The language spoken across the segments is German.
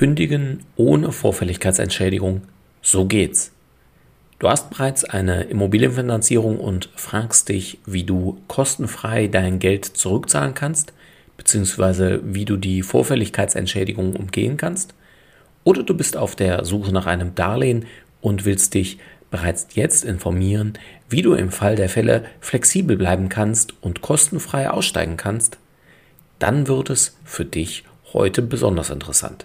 Kündigen ohne Vorfälligkeitsentschädigung, so geht's. Du hast bereits eine Immobilienfinanzierung und fragst dich, wie du kostenfrei dein Geld zurückzahlen kannst, beziehungsweise wie du die Vorfälligkeitsentschädigung umgehen kannst. Oder du bist auf der Suche nach einem Darlehen und willst dich bereits jetzt informieren, wie du im Fall der Fälle flexibel bleiben kannst und kostenfrei aussteigen kannst. Dann wird es für dich heute besonders interessant.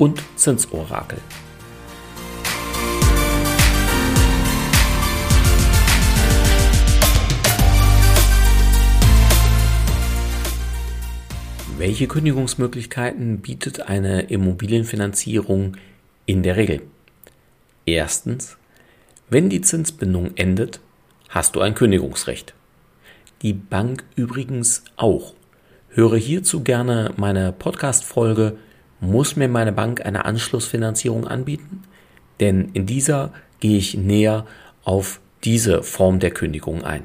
und Zinsorakel. Welche Kündigungsmöglichkeiten bietet eine Immobilienfinanzierung in der Regel? Erstens, wenn die Zinsbindung endet, hast du ein Kündigungsrecht. Die Bank übrigens auch. Höre hierzu gerne meine Podcast-Folge Muss mir meine Bank eine Anschlussfinanzierung anbieten? Denn in dieser gehe ich näher auf diese Form der Kündigung ein.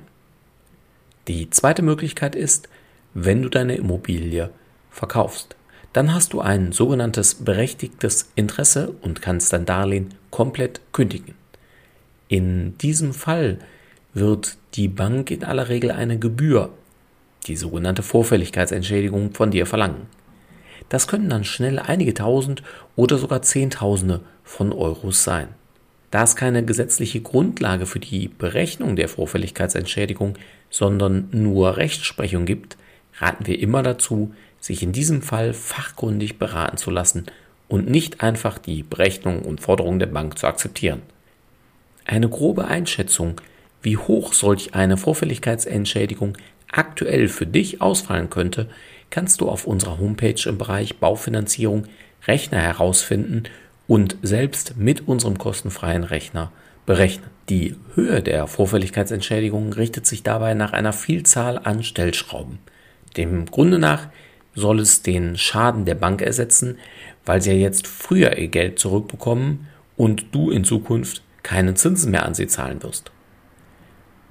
Die zweite Möglichkeit ist, wenn du deine Immobilie verkaufst. Dann hast du ein sogenanntes berechtigtes Interesse und kannst dein Darlehen komplett kündigen. In diesem Fall wird die Bank in aller Regel eine Gebühr, die sogenannte Vorfälligkeitsentschädigung, von dir verlangen. Das können dann schnell einige tausend oder sogar Zehntausende von Euros sein. Da es keine gesetzliche Grundlage für die Berechnung der Vorfälligkeitsentschädigung, sondern nur Rechtsprechung gibt, raten wir immer dazu, sich in diesem Fall fachkundig beraten zu lassen und nicht einfach die Berechnung und Forderung der Bank zu akzeptieren. Eine grobe Einschätzung, wie hoch solch eine Vorfälligkeitsentschädigung aktuell für dich ausfallen könnte, kannst du auf unserer Homepage im Bereich Baufinanzierung Rechner herausfinden und selbst mit unserem kostenfreien Rechner berechnen. Die Höhe der Vorfälligkeitsentschädigung richtet sich dabei nach einer Vielzahl an Stellschrauben. Dem Grunde nach soll es den Schaden der Bank ersetzen, weil sie ja jetzt früher ihr Geld zurückbekommen und du in Zukunft keine Zinsen mehr an sie zahlen wirst.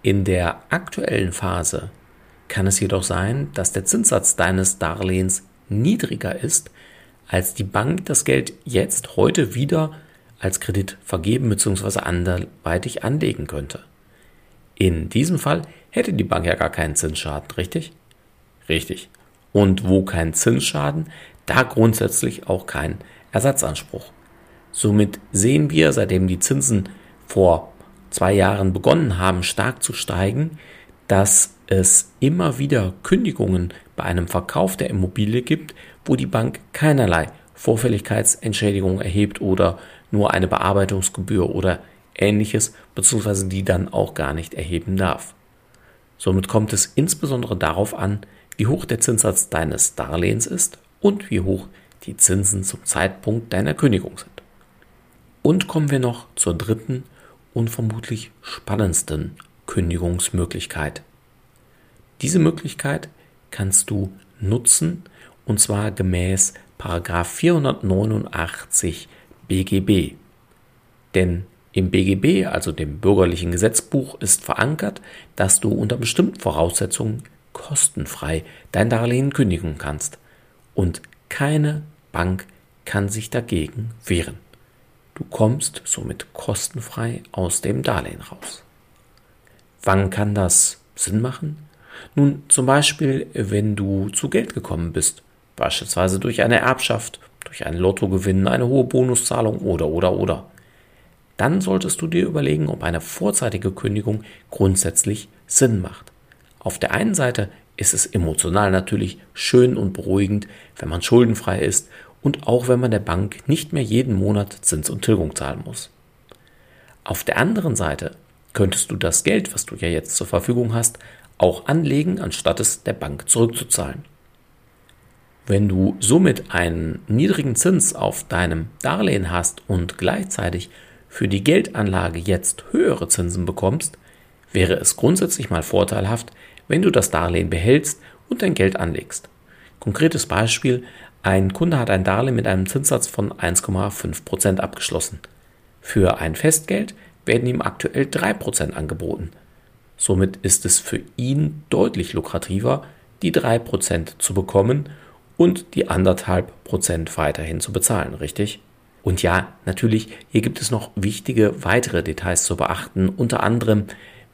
In der aktuellen Phase kann es jedoch sein, dass der Zinssatz deines Darlehens niedriger ist, als die Bank das Geld jetzt heute wieder als Kredit vergeben bzw. anderweitig anlegen könnte. In diesem Fall hätte die Bank ja gar keinen Zinsschaden, richtig? Richtig. Und wo kein Zinsschaden, da grundsätzlich auch kein Ersatzanspruch. Somit sehen wir, seitdem die Zinsen vor zwei Jahren begonnen haben, stark zu steigen, dass es immer wieder Kündigungen bei einem Verkauf der Immobilie gibt, wo die Bank keinerlei Vorfälligkeitsentschädigung erhebt oder nur eine Bearbeitungsgebühr oder ähnliches, beziehungsweise die dann auch gar nicht erheben darf. Somit kommt es insbesondere darauf an, wie hoch der Zinssatz deines Darlehens ist und wie hoch die Zinsen zum Zeitpunkt deiner Kündigung sind. Und kommen wir noch zur dritten und vermutlich spannendsten Kündigungsmöglichkeit. Diese Möglichkeit kannst du nutzen und zwar gemäß 489 BGB. Denn im BGB, also dem bürgerlichen Gesetzbuch, ist verankert, dass du unter bestimmten Voraussetzungen kostenfrei dein Darlehen kündigen kannst. Und keine Bank kann sich dagegen wehren. Du kommst somit kostenfrei aus dem Darlehen raus. Wann kann das Sinn machen? Nun, zum Beispiel, wenn du zu Geld gekommen bist, beispielsweise durch eine Erbschaft, durch einen Lottogewinn, eine hohe Bonuszahlung oder oder oder. Dann solltest du dir überlegen, ob eine vorzeitige Kündigung grundsätzlich Sinn macht. Auf der einen Seite ist es emotional natürlich schön und beruhigend, wenn man schuldenfrei ist und auch wenn man der Bank nicht mehr jeden Monat Zins und Tilgung zahlen muss. Auf der anderen Seite könntest du das Geld, was du ja jetzt zur Verfügung hast, auch anlegen, anstatt es der Bank zurückzuzahlen. Wenn du somit einen niedrigen Zins auf deinem Darlehen hast und gleichzeitig für die Geldanlage jetzt höhere Zinsen bekommst, wäre es grundsätzlich mal vorteilhaft, wenn du das Darlehen behältst und dein Geld anlegst. Konkretes Beispiel, ein Kunde hat ein Darlehen mit einem Zinssatz von 1,5% abgeschlossen. Für ein Festgeld werden ihm aktuell 3% angeboten. Somit ist es für ihn deutlich lukrativer, die 3% zu bekommen und die 1,5% weiterhin zu bezahlen, richtig? Und ja, natürlich, hier gibt es noch wichtige weitere Details zu beachten. Unter anderem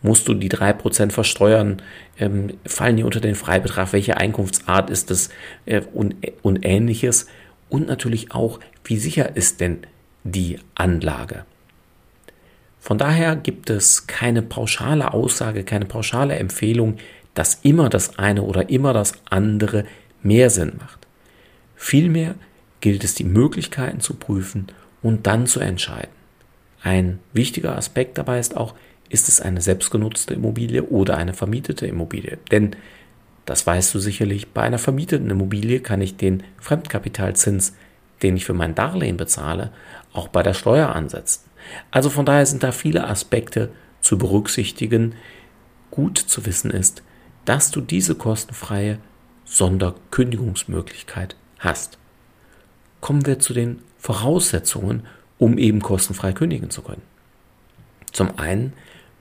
musst du die 3% versteuern, ähm, fallen die unter den Freibetrag, welche Einkunftsart ist es äh, und, und ähnliches. Und natürlich auch, wie sicher ist denn die Anlage? Von daher gibt es keine pauschale Aussage, keine pauschale Empfehlung, dass immer das eine oder immer das andere mehr Sinn macht. Vielmehr gilt es, die Möglichkeiten zu prüfen und dann zu entscheiden. Ein wichtiger Aspekt dabei ist auch, ist es eine selbstgenutzte Immobilie oder eine vermietete Immobilie? Denn, das weißt du sicherlich, bei einer vermieteten Immobilie kann ich den Fremdkapitalzins, den ich für mein Darlehen bezahle, auch bei der Steuer ansetzen. Also von daher sind da viele Aspekte zu berücksichtigen. Gut zu wissen ist, dass du diese kostenfreie Sonderkündigungsmöglichkeit hast. Kommen wir zu den Voraussetzungen, um eben kostenfrei kündigen zu können. Zum einen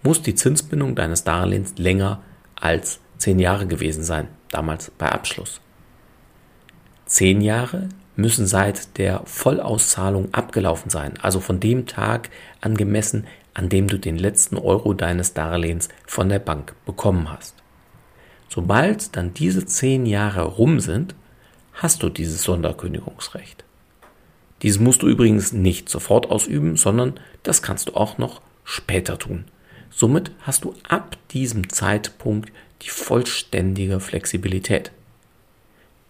muss die Zinsbindung deines Darlehens länger als zehn Jahre gewesen sein, damals bei Abschluss. Zehn Jahre müssen seit der Vollauszahlung abgelaufen sein, also von dem Tag angemessen, an dem du den letzten Euro deines Darlehens von der Bank bekommen hast. Sobald dann diese zehn Jahre rum sind, hast du dieses Sonderkündigungsrecht. Dies musst du übrigens nicht sofort ausüben, sondern das kannst du auch noch später tun. Somit hast du ab diesem Zeitpunkt die vollständige Flexibilität.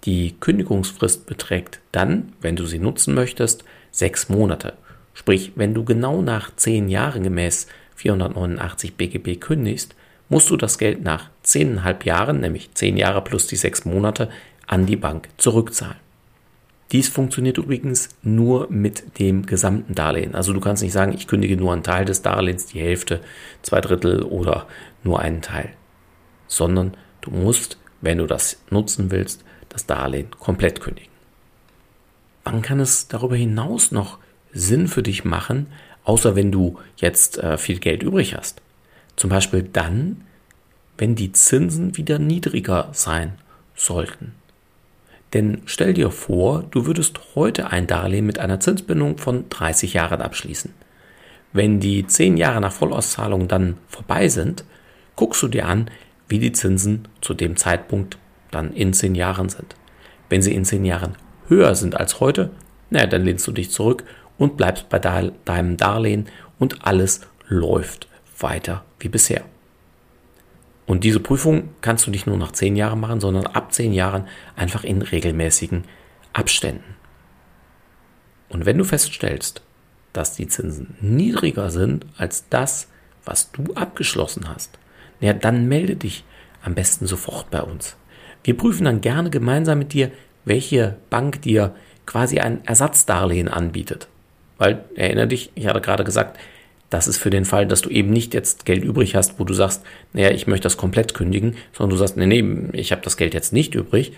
Die Kündigungsfrist beträgt dann, wenn du sie nutzen möchtest, sechs Monate. Sprich, wenn du genau nach zehn Jahren gemäß 489 BGB kündigst, musst du das Geld nach zehneinhalb Jahren, nämlich zehn Jahre plus die sechs Monate, an die Bank zurückzahlen. Dies funktioniert übrigens nur mit dem gesamten Darlehen. Also du kannst nicht sagen, ich kündige nur einen Teil des Darlehens, die Hälfte, zwei Drittel oder nur einen Teil. Sondern du musst, wenn du das nutzen willst, das Darlehen komplett kündigen. Wann kann es darüber hinaus noch Sinn für dich machen, außer wenn du jetzt äh, viel Geld übrig hast? Zum Beispiel dann, wenn die Zinsen wieder niedriger sein sollten. Denn stell dir vor, du würdest heute ein Darlehen mit einer Zinsbindung von 30 Jahren abschließen. Wenn die 10 Jahre nach Vollauszahlung dann vorbei sind, guckst du dir an, wie die Zinsen zu dem Zeitpunkt dann in 10 Jahren sind. Wenn sie in 10 Jahren höher sind als heute, naja, dann lehnst du dich zurück und bleibst bei deinem Darlehen und alles läuft weiter wie bisher. Und diese Prüfung kannst du nicht nur nach zehn Jahren machen, sondern ab zehn Jahren einfach in regelmäßigen Abständen. Und wenn du feststellst, dass die Zinsen niedriger sind als das, was du abgeschlossen hast, ja, dann melde dich am besten sofort bei uns. Wir prüfen dann gerne gemeinsam mit dir, welche Bank dir quasi ein Ersatzdarlehen anbietet. Weil, erinnere dich, ich hatte gerade gesagt, das ist für den Fall, dass du eben nicht jetzt Geld übrig hast, wo du sagst, naja, ich möchte das komplett kündigen, sondern du sagst, nee, nee, ich habe das Geld jetzt nicht übrig,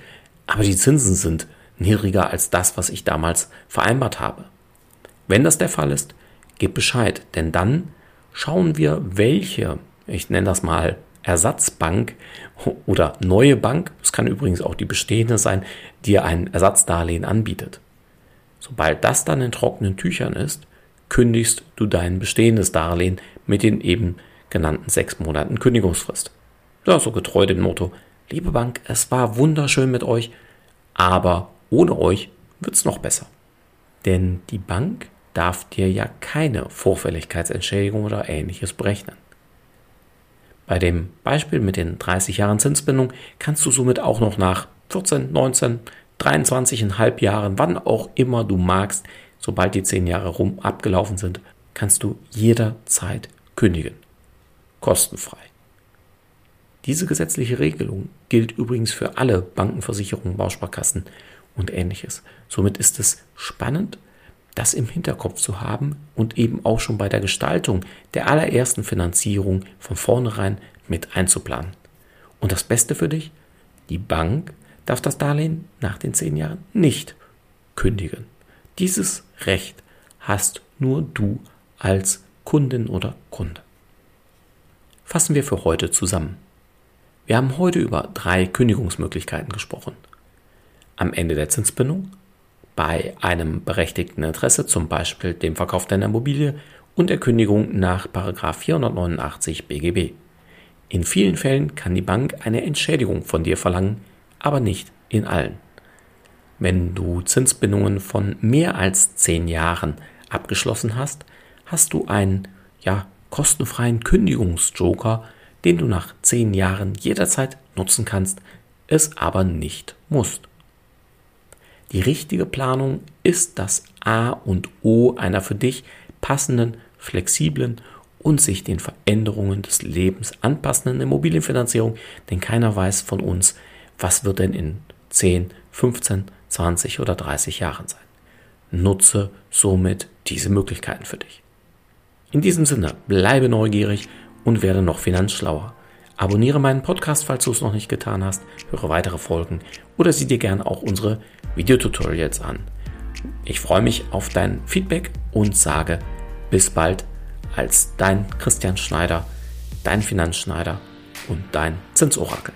aber die Zinsen sind niedriger als das, was ich damals vereinbart habe. Wenn das der Fall ist, gib Bescheid, denn dann schauen wir, welche, ich nenne das mal Ersatzbank oder neue Bank, es kann übrigens auch die bestehende sein, dir ein Ersatzdarlehen anbietet. Sobald das dann in trockenen Tüchern ist, kündigst du dein bestehendes Darlehen mit den eben genannten sechs Monaten Kündigungsfrist. Ja, so getreu dem Motto, liebe Bank, es war wunderschön mit euch, aber ohne euch wird's noch besser. Denn die Bank darf dir ja keine Vorfälligkeitsentschädigung oder ähnliches berechnen. Bei dem Beispiel mit den 30 Jahren Zinsbindung kannst du somit auch noch nach 14, 19, 23,5 Jahren, wann auch immer du magst, sobald die zehn Jahre rum abgelaufen sind, kannst du jederzeit kündigen. Kostenfrei. Diese gesetzliche Regelung gilt übrigens für alle Bankenversicherungen, Bausparkassen und ähnliches. Somit ist es spannend, das im Hinterkopf zu haben und eben auch schon bei der Gestaltung der allerersten Finanzierung von vornherein mit einzuplanen. Und das Beste für dich, die Bank darf das Darlehen nach den zehn Jahren nicht kündigen. Dieses Recht hast nur du als Kundin oder Kunde. Fassen wir für heute zusammen. Wir haben heute über drei Kündigungsmöglichkeiten gesprochen. Am Ende der Zinsbindung, bei einem berechtigten Interesse, zum Beispiel dem Verkauf deiner Immobilie und der Kündigung nach 489 BGB. In vielen Fällen kann die Bank eine Entschädigung von dir verlangen, aber nicht in allen. Wenn du Zinsbindungen von mehr als zehn Jahren abgeschlossen hast, hast du einen ja, kostenfreien Kündigungsjoker, den du nach zehn Jahren jederzeit nutzen kannst, es aber nicht musst. Die richtige Planung ist das A und O einer für dich passenden, flexiblen und sich den Veränderungen des Lebens anpassenden Immobilienfinanzierung, denn keiner weiß von uns, was wird denn in 10, 15, 20 oder 30 Jahren sein. Nutze somit diese Möglichkeiten für dich. In diesem Sinne, bleibe neugierig und werde noch finanzschlauer. Abonniere meinen Podcast, falls du es noch nicht getan hast, höre weitere Folgen oder sieh dir gerne auch unsere Videotutorials an. Ich freue mich auf dein Feedback und sage bis bald als dein Christian Schneider, dein Finanzschneider und dein Zinsorakel.